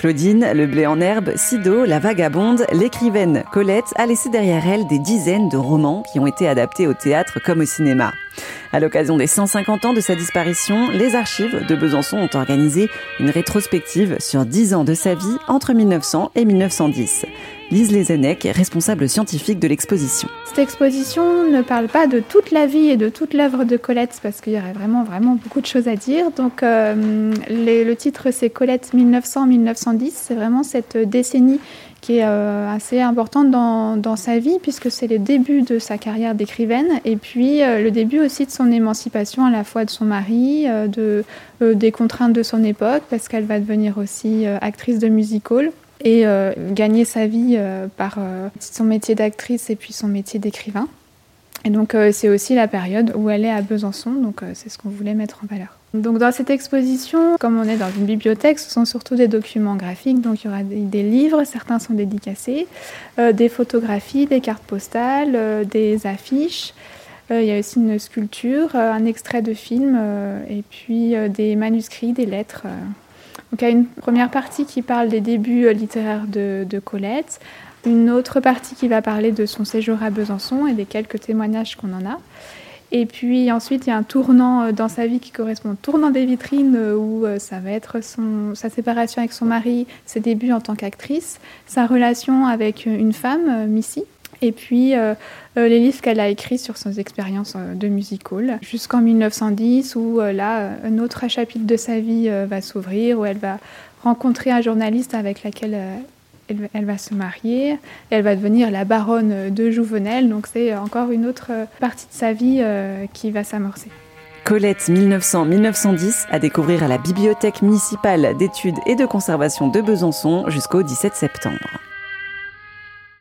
Claudine, le blé en herbe, Sido, la vagabonde, l'écrivaine Colette a laissé derrière elle des dizaines de romans qui ont été adaptés au théâtre comme au cinéma. À l'occasion des 150 ans de sa disparition, les archives de Besançon ont organisé une rétrospective sur 10 ans de sa vie entre 1900 et 1910. Lise Lezenec, responsable scientifique de l'exposition. Cette exposition ne parle pas de toute la vie et de toute l'œuvre de Colette parce qu'il y aurait vraiment vraiment beaucoup de choses à dire. Donc euh, le titre c'est Colette 1900-1910. C'est vraiment cette décennie qui est euh, assez importante dans, sa vie, puisque c'est le début de sa carrière d'écrivaine, et puis euh, le début aussi de son émancipation à la fois de son mari, de, des contraintes de son époque, parce qu'elle va devenir aussi actrice de musical et euh, gagner sa vie euh, par euh, son métier d'actrice et puis son métier d'écrivain. Et donc c'est aussi la période où elle est à Besançon, donc c'est ce qu'on voulait mettre en valeur. Donc dans cette exposition, comme on est dans une bibliothèque, ce sont surtout des documents graphiques, donc il y aura des, livres, certains sont dédicacés, des photographies, des cartes postales, des affiches. il y a aussi une sculpture, un extrait de film et puis des manuscrits, des lettres. Donc il y a une première partie qui parle des débuts euh, littéraires de, Colette, une autre partie qui va parler de son séjour à Besançon et des quelques témoignages qu'on en a. Et puis ensuite, il y a un tournant euh, dans sa vie qui correspond au tournant des vitrines, euh, où ça va être son, sa séparation avec son mari, ses débuts en tant qu'actrice, sa relation avec une femme, Missy, et puis euh, euh, les livres qu'elle a écrits sur ses expériences euh, de musical, jusqu'en 1910 où là, un autre chapitre de sa vie va s'ouvrir, où elle va rencontrer un journaliste avec lequel elle, va se marier, elle va devenir la baronne de Jouvenel, donc c'est encore une autre partie de sa vie qui va s'amorcer. Colette 1900-1910 à découvrir à la Bibliothèque municipale d'études et de conservation de Besançon jusqu'au 17 septembre.